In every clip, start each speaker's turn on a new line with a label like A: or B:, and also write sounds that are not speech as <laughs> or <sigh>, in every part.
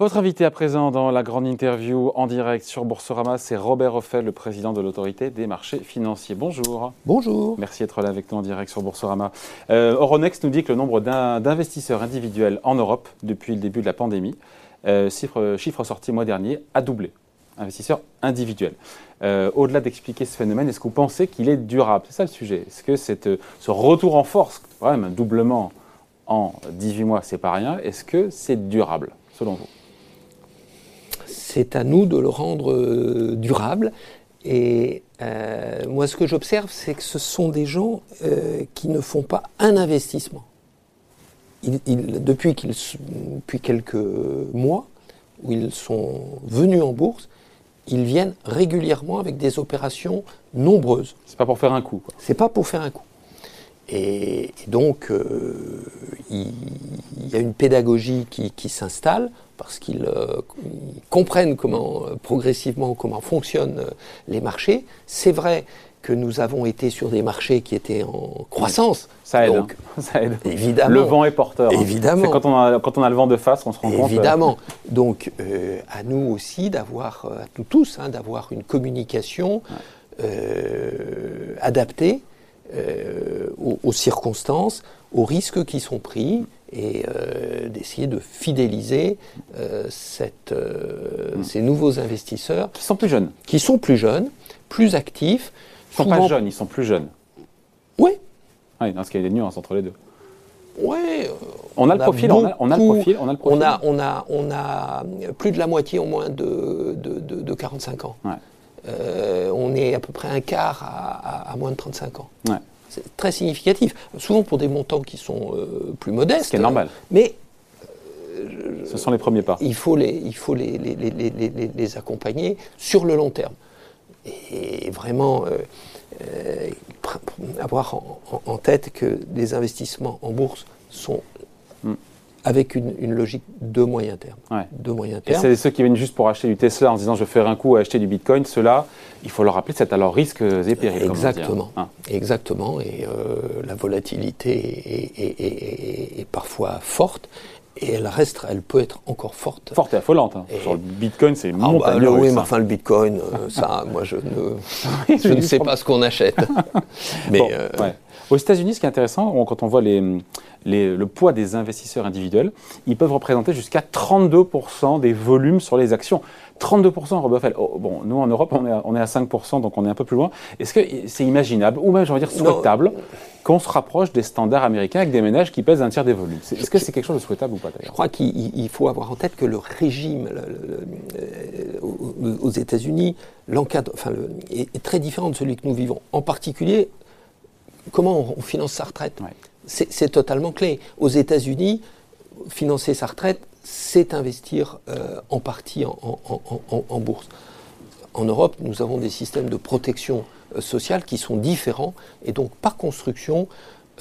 A: Votre invité à présent dans la grande interview en direct sur Boursorama, c'est Robert Offel, le président de l'autorité des marchés financiers. Bonjour.
B: Bonjour.
A: Merci d'être là avec nous en direct sur Boursorama. Euh, Euronext nous dit que le nombre d'investisseurs individuels en Europe depuis le début de la pandémie, euh, chiffre, chiffre sorti mois dernier, a doublé. Investisseurs individuels. Euh, Au-delà d'expliquer ce phénomène, est-ce que vous pensez qu'il est durable? C'est ça le sujet. Est-ce que cette, ce retour en force, quand même un doublement en 18 mois, c'est pas rien, est-ce que c'est durable selon vous?
B: C'est à nous de le rendre euh, durable. Et euh, moi, ce que j'observe, c'est que ce sont des gens euh, qui ne font pas un investissement. depuis, depuis quelques mois, où ils sont venus en bourse, ils viennent régulièrement avec des opérations nombreuses.
A: C'est pas pour faire un coup.
B: C'est pas pour faire un coup. Et, donc, il, y a une pédagogie qui, qui s'installe parce qu'ils euh, comprennent comment euh, progressivement comment fonctionnent euh, les marchés. C'est vrai que nous avons été sur des marchés qui étaient en croissance.
A: Ça aide. Donc, hein. <laughs> ça aide.
B: Évidemment.
A: Le vent est porteur.
B: Hein. Évidemment.
A: Quand on, a, quand on a le vent de face, on se rend compte.
B: Évidemment. Donc, à nous aussi d'avoir, à nous tous, hein, d'avoir une communication adaptée aux, aux, circonstances, aux risques qui sont pris et euh, d'essayer de fidéliser euh, cette, euh, hmm. ces nouveaux investisseurs.
A: Qui sont plus jeunes.
B: Qui sont plus jeunes, plus actifs.
A: Ils ne sont pas jeunes, ils sont plus jeunes.
B: Oui.
A: Oui, parce qu'il y a des nuances entre les deux.
B: Oui.
A: On, a le profil, on, a, le profil, on a le profil.
B: On a, on a, on a plus de la moitié au moins de, de, de, 45 ans. Ouais. on est à peu près un quart à, à, à moins de 35 ans. Ouais. C'est très significatif. Souvent pour des montants qui sont euh, plus modestes. Ce
A: qui est normal.
B: Mais.
A: Euh, Ce sont les premiers pas.
B: Il faut, les, il faut les, les, les, les accompagner sur le long terme. Et vraiment. Euh, avoir en, tête que les investissements en bourse sont avec une, logique de moyen terme. De moyen terme.
A: Et c'est ceux qui viennent juste pour acheter du Tesla en disant je vais faire un coup à acheter du Bitcoin, ceux-là, il faut leur rappeler, c'est à leurs risques et périls.
B: Exactement. Hein. Exactement. Et euh, la volatilité est, parfois forte. Et elle reste, elle peut être encore forte.
A: Forte et affolante. Hein. Sur le Bitcoin, c'est
B: ah bah, Oui, mais enfin le Bitcoin, euh, ça, <laughs> moi je ne, je ne sais pas ce qu'on achète. <laughs>
A: mais euh, Aux États-Unis, ce qui est intéressant, quand on voit les, le poids des investisseurs individuels, ils peuvent représenter jusqu'à 32% des volumes sur les actions. 32% Robert oh, bon, nous en Europe, on est, à, on est à 5%, donc on est un peu plus loin. Est-ce que c'est imaginable, ou même, dire, souhaitable, qu'on se rapproche des standards américains avec des ménages qui pèsent un tiers des volumes? Est-ce que c'est quelque chose de souhaitable ou pas
B: Je crois qu'il faut avoir en tête que le régime euh, aux États-Unis enfin, est, très différent de celui que nous vivons. En particulier, comment on, finance sa retraite? C'est totalement clé. Aux États-Unis, financer sa retraite, c'est investir euh, en partie en, bourse. En Europe, nous avons des systèmes de protection euh, sociale qui sont différents et donc par construction,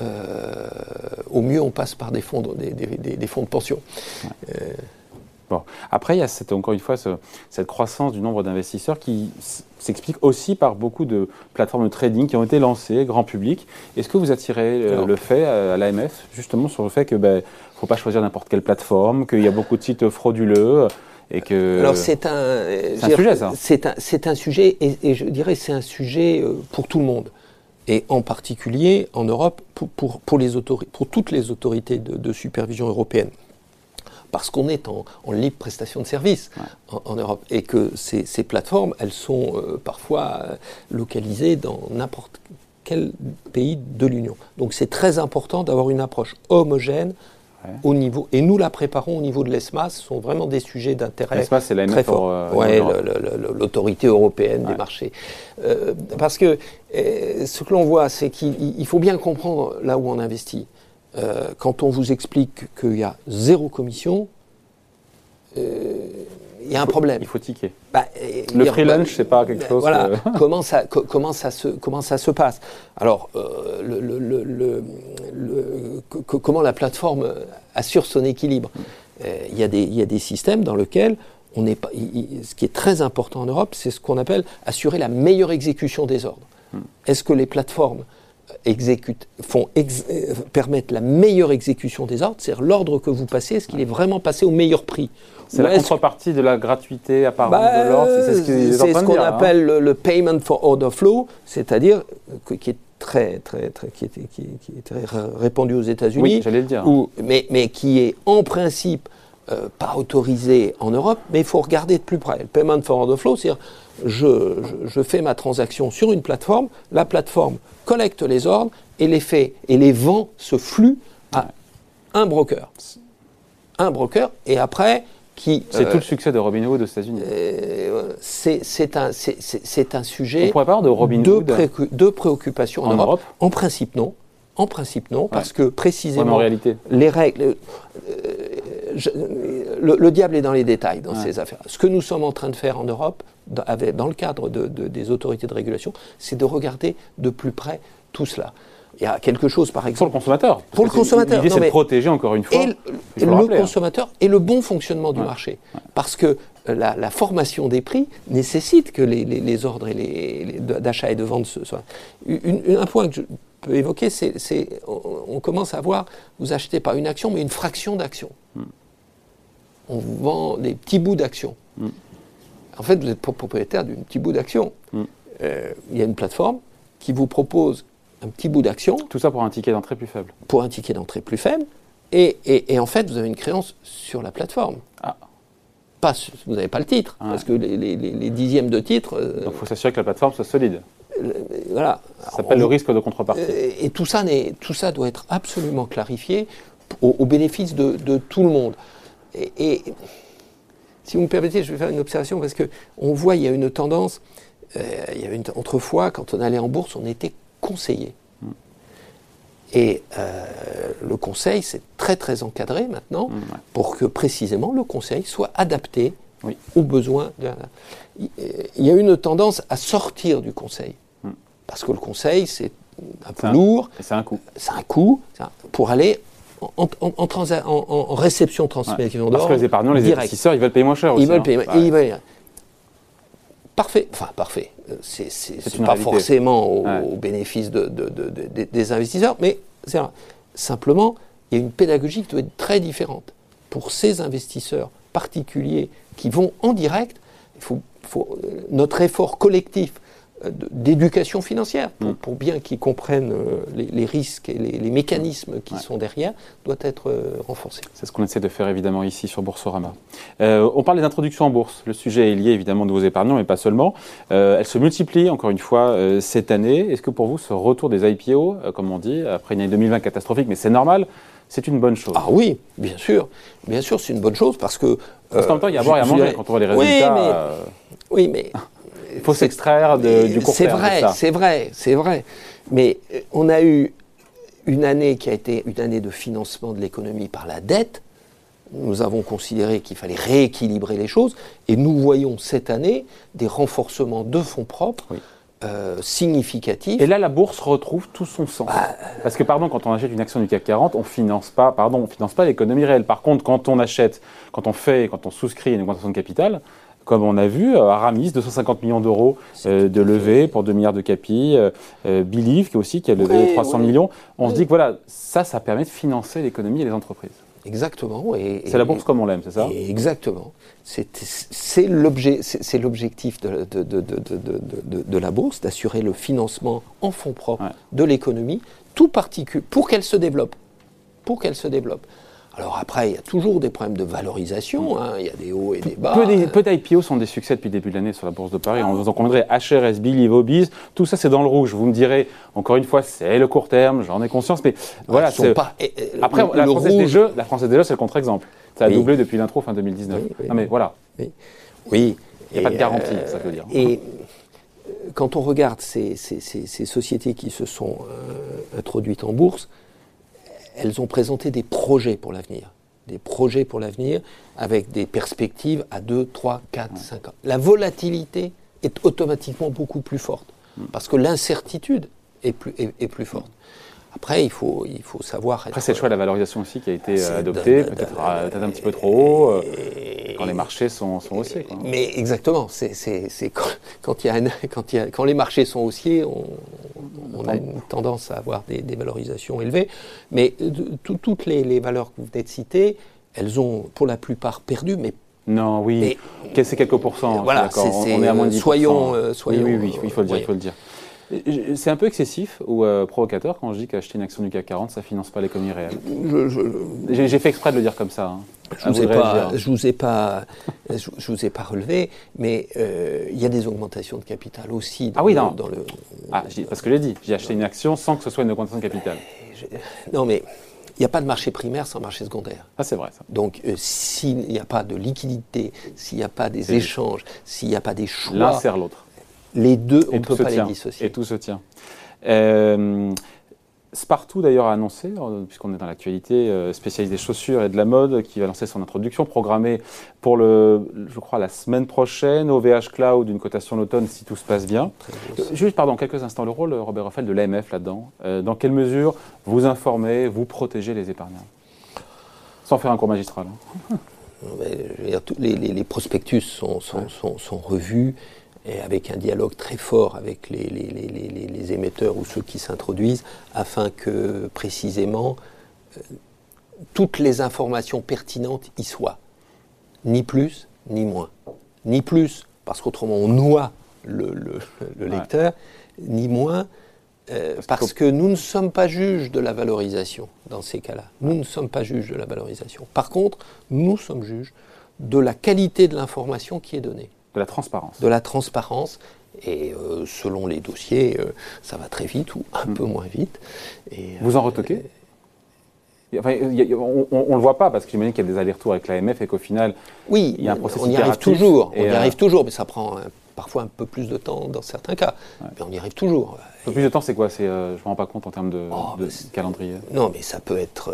B: euh, au mieux on passe par des fonds de, des, fonds de pension.
A: Bon. Après, il y a cette, encore une fois cette croissance du nombre d'investisseurs qui s'explique aussi par beaucoup de plateformes de trading qui ont été lancées, grand public. Est-ce que vous attirez le fait à, l'AMF, justement, sur le fait qu'il ben, faut pas choisir n'importe quelle plateforme, qu'il y a beaucoup de sites frauduleux et que...
B: Alors c'est un, un sujet, ça. C'est un, un, sujet, et, je dirais c'est un sujet euh, pour tout le monde et en particulier en Europe pour, pour, pour, les pour toutes les autorités de, de supervision européennes parce qu'on est en, libre prestation de services en, Europe et que ces, plateformes, elles sont euh, parfois euh, localisées dans n'importe quel pays de l'Union. Donc c'est très important d'avoir une approche homogène au niveau, et nous la préparons au niveau de l'ESMA, ce sont vraiment des sujets d'intérêt très fort. Euh, oui, l'autorité européenne des marchés. parce que ce que l'on voit, c'est qu'il faut bien comprendre là où on investit. Euh, quand on vous explique qu'il y a zéro commission, euh, il y a un problème.
A: Il faut ticker. Bah, le free lunch, c'est pas quelque chose.
B: Voilà. <laughs> comment, ça, comment, ça se, comment ça se passe? Alors, euh, le, comment la plateforme assure son équilibre? Il y, a des, il y a des systèmes dans lesquels on est pas, ce qui est très important en Europe, c'est ce qu'on appelle assurer la meilleure exécution des ordres. Hmm. Est-ce que les plateformes font permettent la meilleure exécution des ordres, c'est-à-dire l'ordre que vous passez, est-ce qu'il est vraiment passé au meilleur prix
A: C'est la contrepartie de la gratuité apparente bah, de l'ordre,
B: c'est ce qu'on hein. appelle le, payment for order flow, c'est-à-dire qui est très, très, très, qui est, qui, très répandu aux États-Unis,
A: oui, j'allais le dire.
B: mais, mais qui est en principe euh, pas autorisé en Europe, mais il faut regarder de plus près. Le payment for order flow, c'est-à-dire je, je, fais ma transaction sur une plateforme, la plateforme collecte les ordres et les fait et les vend ce flux à un broker. Un broker, et après, qui.
A: C'est tout le euh, succès de Robinhood aux États-Unis.
B: Euh, c'est un, un sujet.
A: On pourrait parler de Robinhood.
B: De, préoccupation en, Europe. En principe, non. En principe, non, parce que précisément, en réalité. les règles, le, diable est dans les détails dans ces affaires. Ce que nous sommes en train de faire en Europe, dans, le cadre des autorités de régulation, c'est de regarder de plus près tout cela. Il y a quelque chose, par exemple.
A: Pour le consommateur.
B: Pour le consommateur.
A: L'idée, c'est de protéger, encore une fois.
B: Et le, hein. consommateur et le bon fonctionnement du marché. Parce que la, formation des prix nécessite que les, ordres d'achat et de vente soient. un point que je peux évoquer, c'est on, commence à voir, vous achetez pas une action, mais une fraction d'action. Hmm on vous vend des petits bouts d'action. Mm. En fait, vous êtes propriétaire d'un petit bout d'action. Mm. Euh, il y a une plateforme qui vous propose un petit bout d'action.
A: Tout ça pour un ticket d'entrée plus faible.
B: Pour un ticket d'entrée plus faible. Et, en fait, vous avez une créance sur la plateforme. Ah. Pas, vous n'avez pas le titre, parce que les, dixièmes de titre.
A: Euh, Donc il faut s'assurer que la plateforme soit solide.
B: Voilà.
A: Ça s'appelle le risque de contrepartie.
B: Euh, et tout ça, tout ça doit être absolument clarifié au, bénéfice de, de, tout le monde. Et, si vous me permettez, je vais faire une observation parce qu'on voit il y a une tendance. Euh, il y avait une, autrefois, quand on allait en bourse, on était conseillé. Mm. Et euh, le conseil, c'est très très encadré maintenant mm, pour que précisément le conseil soit adapté aux besoins. De Il y a une tendance à sortir du conseil. Parce que le conseil, c'est un peu lourd.
A: C'est un coût.
B: C'est un coût pour aller en, en, réception transmission
A: ouais, Parce que les épargnants, les investisseurs, ils veulent payer moins cher aussi.
B: Ils veulent hein. payer. Ils veulent, parfait, enfin parfait. Euh, c'est pas forcément au, bénéfice de, des investisseurs, mais simplement, il y a une pédagogie qui doit être très différente. Pour ces investisseurs particuliers qui vont en direct, il faut, faut euh, notre effort collectif d'éducation financière, mm. pour, bien qu'ils comprennent euh, les, risques et les, mécanismes qui sont derrière, doit être euh, renforcé.
A: C'est ce qu'on essaie de faire évidemment ici sur Boursorama. Euh, on parle des introductions en bourse. Le sujet est lié évidemment de vos épargnants, mais pas seulement. elles se multiplient encore une fois cette année. Est-ce que pour vous, ce retour des IPO, comme on dit, après une année 2020 catastrophique, mais c'est normal, c'est une bonne chose?
B: Ah oui, bien sûr. Bien sûr, c'est une bonne chose parce que.
A: Parce qu'en même temps, il y a à boire et à manger quand on voit les résultats.
B: Oui, mais, oui, mais <laughs>
A: il faut s'extraire du court
B: C'est vrai, c'est vrai, c'est vrai. Mais euh, on a eu une année qui a été une année de financement de l'économie par la dette. Nous avons considéré qu'il fallait rééquilibrer les choses et nous voyons cette année des renforcements de fonds propres. Euh, significatifs.
A: Et là, la bourse retrouve tout son sens. Bah, Parce que, pardon, quand on achète une action du CAC 40, on finance pas, pardon, on finance pas l'économie réelle. Par contre, quand on achète, quand on fait, quand on souscrit une augmentation de capital, comme on a vu, euh, Aramis, 250 millions d'euros euh, de levée pour 2 milliards de capi, euh, Believe qui aussi qui a levé 300 millions. On se dit que voilà, ça, ça permet de financer l'économie et les entreprises.
B: Exactement.
A: C'est la bourse comme on l'aime, c'est ça?
B: Exactement. C'est l'objectif de, de, de, de, la bourse, d'assurer le financement en fonds propres de l'économie, tout particulier, pour qu'elle se développe. Pour qu'elle se développe. Alors après, il y a toujours des problèmes de valorisation, hein. il y a des hauts et des bas.
A: Peu d'IPO sont des succès depuis le début de l'année sur la Bourse de Paris. On vous en conviendrait HRSB, Livobiz, tout ça c'est dans le rouge. Vous me direz, encore une fois, c'est le court terme, j'en ai conscience, mais voilà. Pas, après, la, Française des Jeux, la Française des Jeux, c'est le contre-exemple. Ça a doublé depuis l'intro fin 2019. non mais voilà.
B: Oui.
A: Il n'y a pas de garantie, ça veut dire.
B: Et quand on regarde ces, sociétés qui se sont euh, introduites en bourse, elles ont présenté des projets pour l'avenir. Des projets pour l'avenir avec des perspectives à 2, 3, 4, 5 ans. La volatilité est automatiquement beaucoup plus forte mm. parce que l'incertitude est plus, est, plus forte. Après, il faut, il faut savoir.
A: Après, c'est le choix de la valorisation aussi qui a été adopté, peut-être un petit peu trop haut. Euh, quand les marchés sont, haussiers.
B: Mais exactement, c'est quand, <laughs> quand, y a quand, y a, quand les marchés sont haussiers, on, a une tendance à avoir des, valorisations élevées. Mais euh, toutes les, valeurs que vous venez de citer, elles ont pour la plupart perdu, mais
A: non, oui. C'est quelques pourcents.
B: Voilà, on est à moins de 10%. Soyons, soyons,
A: oui, oui, oui, il faut le dire. Il faut le dire. C'est un peu excessif ou euh, provocateur quand je dis qu'acheter une action du CAC 40, ça finance pas l'économie réelle. J'ai fait exprès de le dire comme ça. Hein.
B: Je ne vous, vous, ai pas, je, vous ai pas relevé, mais euh, il y a des augmentations de capital aussi.
A: Dans ah oui, non. Dans le, ah, parce que j'ai dit, j'ai acheté une action sans que ce soit une augmentation de capital.
B: non, mais il n'y a pas de marché primaire sans marché secondaire.
A: Ah, c'est vrai. Ça.
B: Donc, euh, s'il n'y a pas de liquidité, s'il n'y a pas des échanges, s'il n'y a pas des choix.
A: L'un sert l'autre.
B: Les deux, on ne peut pas les dissocier.
A: Et tout se tient. Euh, Spartoo d'ailleurs a annoncé, euh, puisqu'on est dans l'actualité, euh, spécialiste des chaussures et de la mode, qui va lancer son introduction programmée pour le, je crois, la semaine prochaine au VH Cloud, une cotation d'automne si tout se passe bien. Juste, pardon, quelques instants, le rôle, Robert Raphaël, de l'AMF là-dedans. dans quelle mesure vous informez, vous protégez les épargnants? Sans faire un cours magistral. Hein.
B: les, prospectus sont, sont revus et avec un dialogue très fort avec les, les, émetteurs ou ceux qui s'introduisent, afin que précisément euh, toutes les informations pertinentes y soient. Ni plus, ni moins. Ni plus, parce qu'autrement on noie le, lecteur, ni moins, euh, parce, que nous ne sommes pas juges de la valorisation dans ces cas-là. Nous ne sommes pas juges de la valorisation. Par contre, nous sommes juges de la qualité de l'information qui est donnée.
A: De la transparence.
B: De la transparence. Et euh, selon les dossiers, euh, ça va très vite ou un hmm. peu moins vite.
A: Et, Vous en retoquez? On, ne le voit pas parce que j'imagine qu'il y a des allers-retours avec l'AMF et qu'au final,
B: oui, il y a un processus. On y arrive toujours. On y arrive toujours, mais ça prend parfois un peu plus de temps dans certains cas. Mais on y arrive toujours.
A: Un peu plus de temps, c'est quoi? Je ne me rends pas compte en termes de, oh, calendrier.
B: Non, mais ça peut être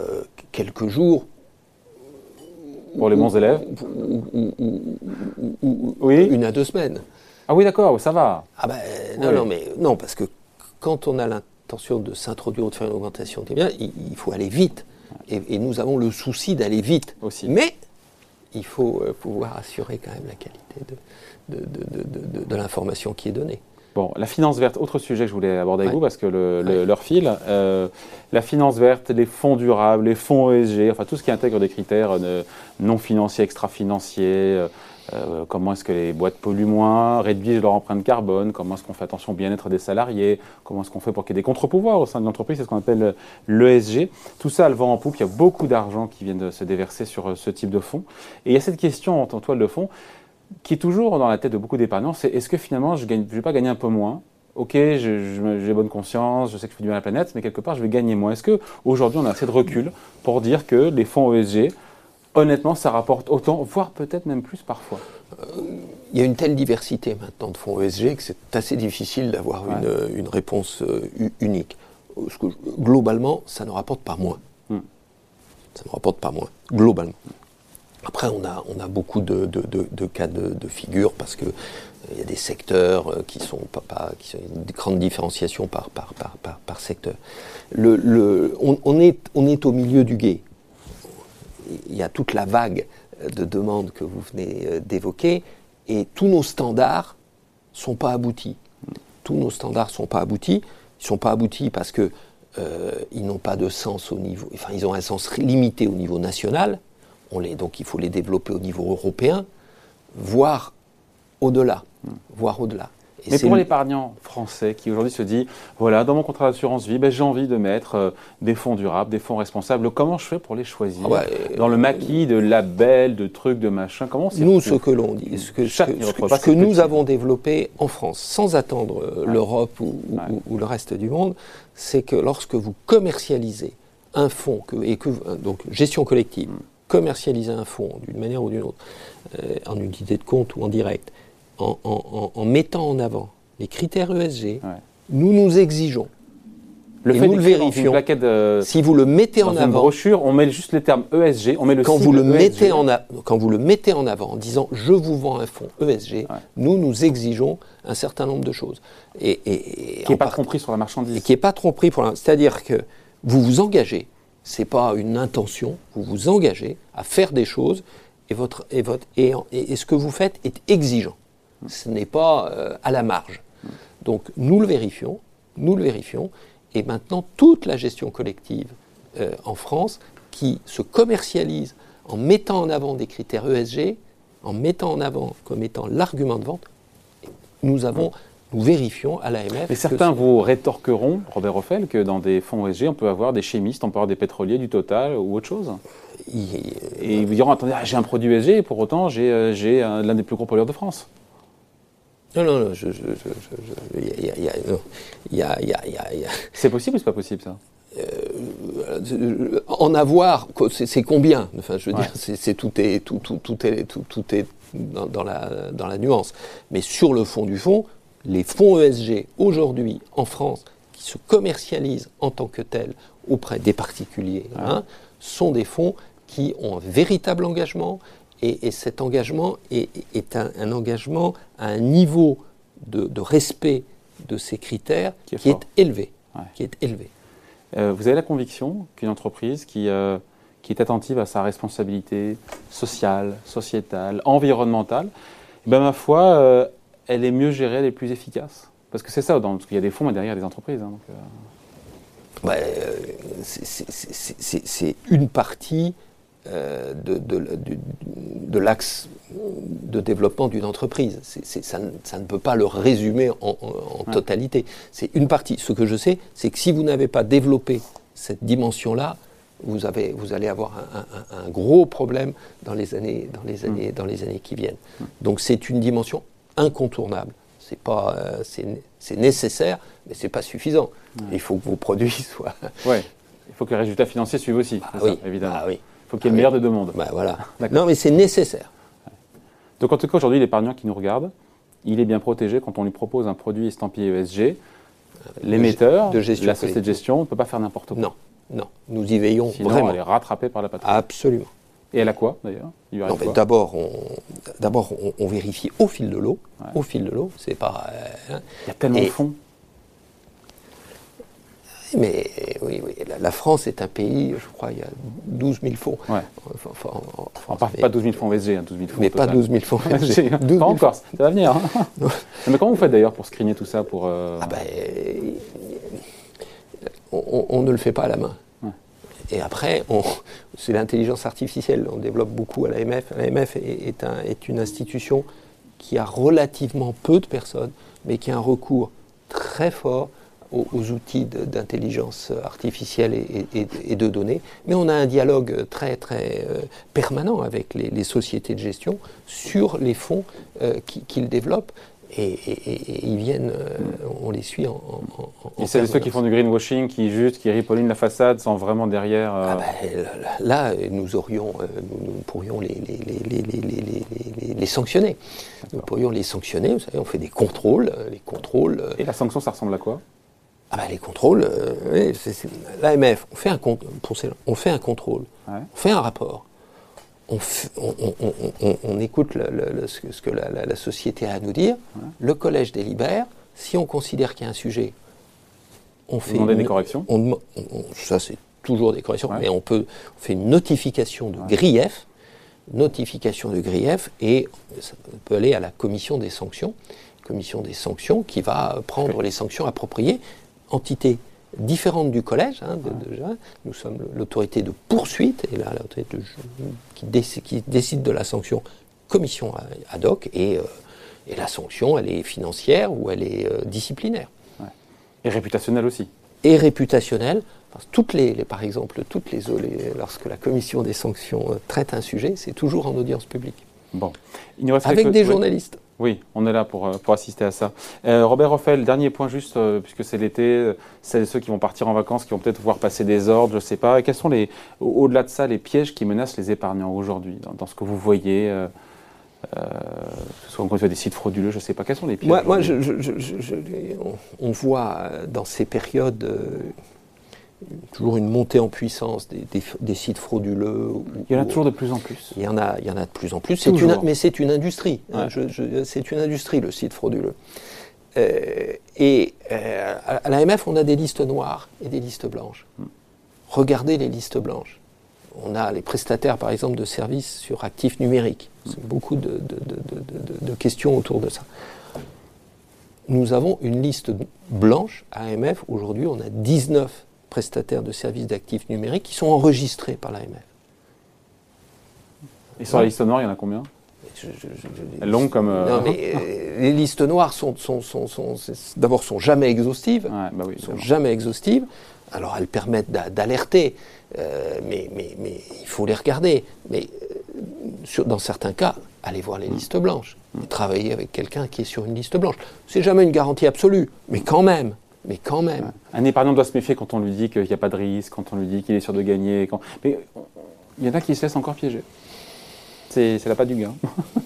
B: quelques jours,
A: pour les bons élèves
B: Oui. Une à deux semaines.
A: Ah oui, d'accord, ça va.
B: Ah ben, non, non, mais non, parce que quand on a l'intention de s'introduire ou de faire une augmentation des biens, il, faut aller vite. Et, nous avons le souci d'aller vite.
A: Aussi.
B: Mais il faut euh, pouvoir assurer quand même la qualité de, de l'information qui est donnée.
A: Bon, la finance verte, autre sujet que je voulais aborder avec vous parce que leur fil, euh, la finance verte, les fonds durables, les fonds ESG, enfin tout ce qui intègre des critères euh, non financiers, extra-financiers, euh, comment est-ce que les boîtes polluent moins, réduisent leur empreinte carbone, comment est-ce qu'on fait attention au bien-être des salariés, comment est-ce qu'on fait pour qu'il y ait des contre-pouvoirs au sein de l'entreprise, c'est ce qu'on appelle l'ESG. Tout ça, le vent en poupe, il y a beaucoup d'argent qui vient de se déverser sur ce type de fonds. Et il y a cette question en toile de fond, qui est toujours dans la tête de beaucoup d'épargnants, c'est est-ce que finalement je ne vais pas gagner un peu moins? Ok, j'ai bonne conscience, je sais que je fais du mal à la planète, mais quelque part je vais gagner moins. Est-ce qu'aujourd'hui on a assez de recul pour dire que les fonds ESG, honnêtement, ça rapporte autant, voire peut-être même plus parfois?
B: Il y a une telle diversité maintenant de fonds ESG que c'est assez difficile d'avoir une, réponse euh, unique. globalement, ça ne rapporte pas moins. Hmm. Ça ne rapporte pas moins, globalement. Après, on a, on a beaucoup de, cas de, figure parce qu'il euh, y a des secteurs euh, qui sont pas, qui une grande différenciation par, par, par, secteur. Le, on, est, on est au milieu du guet. Il y a toute la vague de demandes que vous venez euh, d'évoquer et tous nos standards sont pas aboutis. Tous nos standards sont pas aboutis. Ils sont pas aboutis parce que ils n'ont pas de sens au niveau, enfin ils ont un sens limité au niveau national donc il faut les développer au niveau européen, voire au-delà. Voire au-delà.
A: Mais pour l'épargnant français qui aujourd'hui se dit, voilà, dans mon contrat d'assurance vie, ben, j'ai envie de mettre euh, des fonds durables, des fonds responsables, comment je fais pour les choisir ah Dans le maquis de labels, de trucs, de machin, comment
B: Nous, ce que l'on dit, ce que, ce que, nous avons développé en France, sans attendre euh, l'Europe ou, le reste du monde, c'est que lorsque vous commercialisez un fonds, que, et que, donc gestion collective, mm commercialiser un fonds d'une manière ou d'une autre, euh, en unité de compte ou en direct, en, mettant en avant les critères ESG, nous nous exigeons.
A: Le fait nous le vérifions.
B: si vous le mettez en avant,
A: une brochure, on met juste les termes ESG, on met le
B: quand vous le mettez en quand vous le mettez en avant en disant je vous vends un fonds ESG, nous nous exigeons un certain nombre de choses
A: et, qui n'est pas compris sur la marchandise. Et
B: qui n'est pas compris pour c'est-à-dire que vous vous engagez c'est pas une intention. Vous vous engagez à faire des choses et, votre, et, votre, et, et, ce que vous faites est exigeant. Ce n'est pas euh, à la marge. Donc nous le vérifions, nous le vérifions, et maintenant toute la gestion collective euh, en France qui se commercialise en mettant en avant des critères ESG, en mettant en avant comme étant l'argument de vente, nous avons nous vérifions à l'AMF.
A: Et certains vous rétorqueront, Robert Offel, que dans des fonds ESG, on peut avoir des chimistes, on peut avoir des pétroliers, du Total ou autre chose. Et ils vous diront attendez, j'ai un produit ESG et pour autant j'ai euh, l'un des plus gros pollueurs de France.
B: Non, non, non, je.
A: C'est possible ou c'est pas possible ça?
B: Euh, en avoir, c'est combien? Enfin, je veux dire, c'est tout est tout, tout, tout est tout, tout est dans, dans, la, dans la nuance. Mais sur le fond du fond, les fonds ESG aujourd'hui en France qui se commercialisent en tant que tels auprès des particuliers hein, sont des fonds qui ont un véritable engagement et, cet engagement est, un, engagement à un niveau de, respect de ces critères qui est, élevé. Qui est élevé.
A: Euh, vous avez la conviction qu'une entreprise qui, euh, qui est attentive à sa responsabilité sociale, sociétale, environnementale, eh ben, ma foi, euh, elle est mieux gérée, elle est plus efficace Parce que c'est ça, parce qu'il y a des fonds, mais derrière, des entreprises. Hein,
B: euh. Euh, c'est une partie euh, de, de, l'axe de développement d'une entreprise. ça, ça, ne peut pas le résumer en, totalité. C'est une partie. Ce que je sais, c'est que si vous n'avez pas développé cette dimension-là, vous, avez, vous allez avoir un, gros problème dans les années, dans les années, dans les années qui viennent. Donc c'est une dimension incontournable. C'est pas, euh, c'est nécessaire, mais c'est pas suffisant. Il faut que vos produits <laughs> soient.
A: Ouais. Il faut que les résultats financiers suivent aussi.
B: Ah oui.
A: évidemment.
B: Ah oui.
A: Il faut qu'il y ait le meilleur de deux mondes.
B: Bah voilà. Non, mais c'est nécessaire.
A: Donc en tout cas, aujourd'hui, l'épargnant qui nous regarde, il est bien protégé quand on lui propose un produit estampillé ESG. L'émetteur, la société de gestion ne peut pas faire n'importe quoi.
B: Non, non. Nous y veillons
A: Sinon,
B: vraiment.
A: elle est rattrapée par la patrouille.
B: Absolument.
A: Et elle a quoi d'ailleurs?
B: D'abord, on, d'abord on, vérifie au fil de l'eau. Au fil de l'eau, c'est pas.
A: Euh, il y a tellement de fonds.
B: Mais oui, oui, la, France est un pays, je crois, il y a 12 000 fonds.
A: Ouais. Enfin, en, pas 12 000 fonds VSG, hein, 12 000 fonds.
B: Mais pas 12 000 fonds <laughs> VSG.
A: pas encore, ça va venir. Hein. <laughs> mais comment vous faites d'ailleurs pour screener tout ça pour, euh,
B: ah ben, on, on, ne le fait pas à la main. Et après, c'est l'intelligence artificielle. On développe beaucoup à l'AMF. L'AMF est, est, une institution qui a relativement peu de personnes, mais qui a un recours très fort aux, outils d'intelligence artificielle et, de données. Mais on a un dialogue très, très euh, permanent avec les, sociétés de gestion sur les fonds euh, qu'ils développent et, ils viennent, euh, on les suit en.
A: en, et c'est ceux qui font du greenwashing, qui juste, qui ripollinent la façade sans vraiment derrière.
B: Euh, ah ben, là, nous aurions, euh, nous, pourrions les, les, les, les, sanctionner. Nous pourrions les sanctionner. Vous savez, on fait des contrôles, les contrôles.
A: Et la sanction, ça ressemble à quoi?
B: Ah ben, les contrôles, l'AMF, on fait un on fait un contrôle, on fait un rapport on, écoute ce que la, société a à nous dire, le collège délibère, si on considère qu'il y a un sujet,
A: on fait une, des corrections.
B: ça c'est toujours des corrections, mais on peut on fait une notification de grief, notification de grief, et ça peut aller à la commission des sanctions, commission des sanctions qui va prendre les sanctions appropriées, entité différente du collège. Hein, Nous sommes l'autorité de poursuite, et là, l'autorité qui, qui, décide de la sanction, commission ad hoc, et, euh, et, la sanction, elle est financière ou elle est euh, disciplinaire.
A: Et réputationnelle aussi.
B: Et réputationnelle. toutes les, par exemple, toutes les, lorsque la commission des sanctions euh, traite un sujet, c'est toujours en audience publique.
A: Bon.
B: Avec des journalistes.
A: Oui, on est là pour, euh, pour assister à ça. Euh, Robert Roffel, dernier point juste, euh, puisque c'est l'été, c'est ceux qui vont partir en vacances, qui vont peut-être voir passer des ordres, je ne sais pas. Quels sont, les, au-delà de ça, les pièges qui menacent les épargnants aujourd'hui, dans, ce que vous voyez que ce soit encore des sites frauduleux, je ne sais pas. Quels sont les pièges
B: Moi, moi je, on, voit dans ces périodes toujours une montée en puissance des, sites frauduleux.
A: il y en a toujours de plus en plus.
B: Il y en a, il y en a de plus en plus. Une, mais c'est une industrie. Hein. c'est une industrie, le site frauduleux. Euh, et euh, à l'AMF, on a des listes noires et des listes blanches. Regardez les listes blanches. on a les prestataires, par exemple, de services sur actifs numériques. C'est beaucoup de, questions autour de ça. Nous avons une liste blanche AMF. Aujourd'hui, on a 19 prestataires de services d'actifs numériques qui sont enregistrés par l'AMF.
A: Et sur la liste noire, il y en a combien? Long comme.
B: Euh, non, mais euh, <laughs> les listes noires sont, sont, sont, sont d'abord sont jamais exhaustives.
A: Ouais, bah oui,
B: sont jamais exhaustives. Alors elles permettent d'alerter, euh, mais, mais, mais, il faut les regarder. Mais sur, dans certains cas, allez voir les mm. listes blanches. Mm. travailler avec quelqu'un qui est sur une liste blanche. C'est jamais une garantie absolue, mais quand même. Mais quand même.
A: Un épargnant doit se méfier quand on lui dit qu'il n'y a pas de risque, quand on lui dit qu'il est sûr de gagner. Quand... Mais il y en a qui se laissent encore piéger c'est la pas du gain.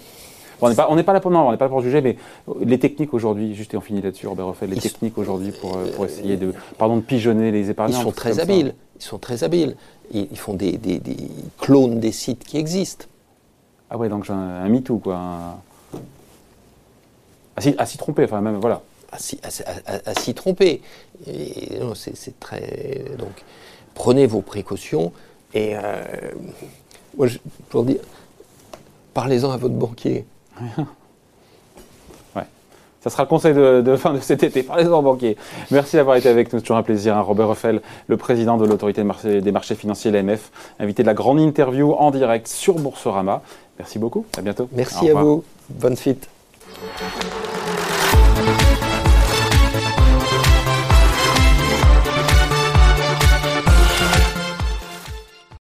A: <laughs> on n'est pas, pas là pour on n'est pas pour juger, mais les techniques aujourd'hui, juste et on finit là-dessus, Robert les techniques aujourd'hui pour, euh, pour, essayer de, pardon, de pigeonner les épargnants.
B: Ils sont très habiles. Ils sont très habiles. Ils, font des, des, clones des sites qui existent.
A: Ah ouais, donc un, un MeToo, quoi. À s'y tromper, enfin même, voilà.
B: À s'y tromper. C'est très. Donc, prenez vos précautions et. Euh, moi, je, pour dire, Parlez-en à votre banquier. <laughs>
A: ouais. Ça sera le conseil de, fin de cet été. Parlez-en au banquier. Merci d'avoir été avec nous. C'est toujours un plaisir. Hein. Robert Ruffel, le président de l'autorité des marchés financiers, l'AMF, invité de la grande interview en direct sur Boursorama. Merci beaucoup. À bientôt.
B: Merci à vous. Bonne suite.